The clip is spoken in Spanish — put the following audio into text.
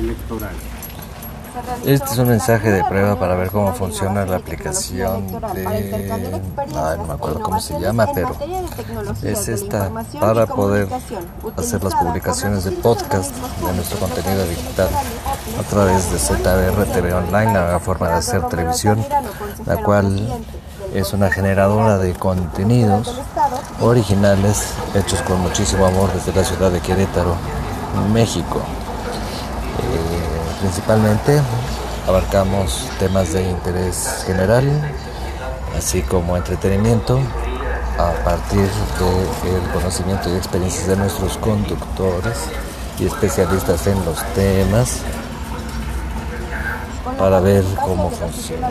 electoral. Este es un mensaje de prueba para ver cómo funciona la aplicación de... no me acuerdo cómo se llama, pero es esta para poder hacer las publicaciones de podcast de nuestro contenido digital a través de ZR TV Online, la nueva forma de hacer televisión, la cual es una generadora de contenidos originales hechos con muchísimo amor desde la ciudad de Querétaro, México. Principalmente abarcamos temas de interés general, así como entretenimiento, a partir del conocimiento y experiencias de nuestros conductores y especialistas en los temas para ver cómo funciona.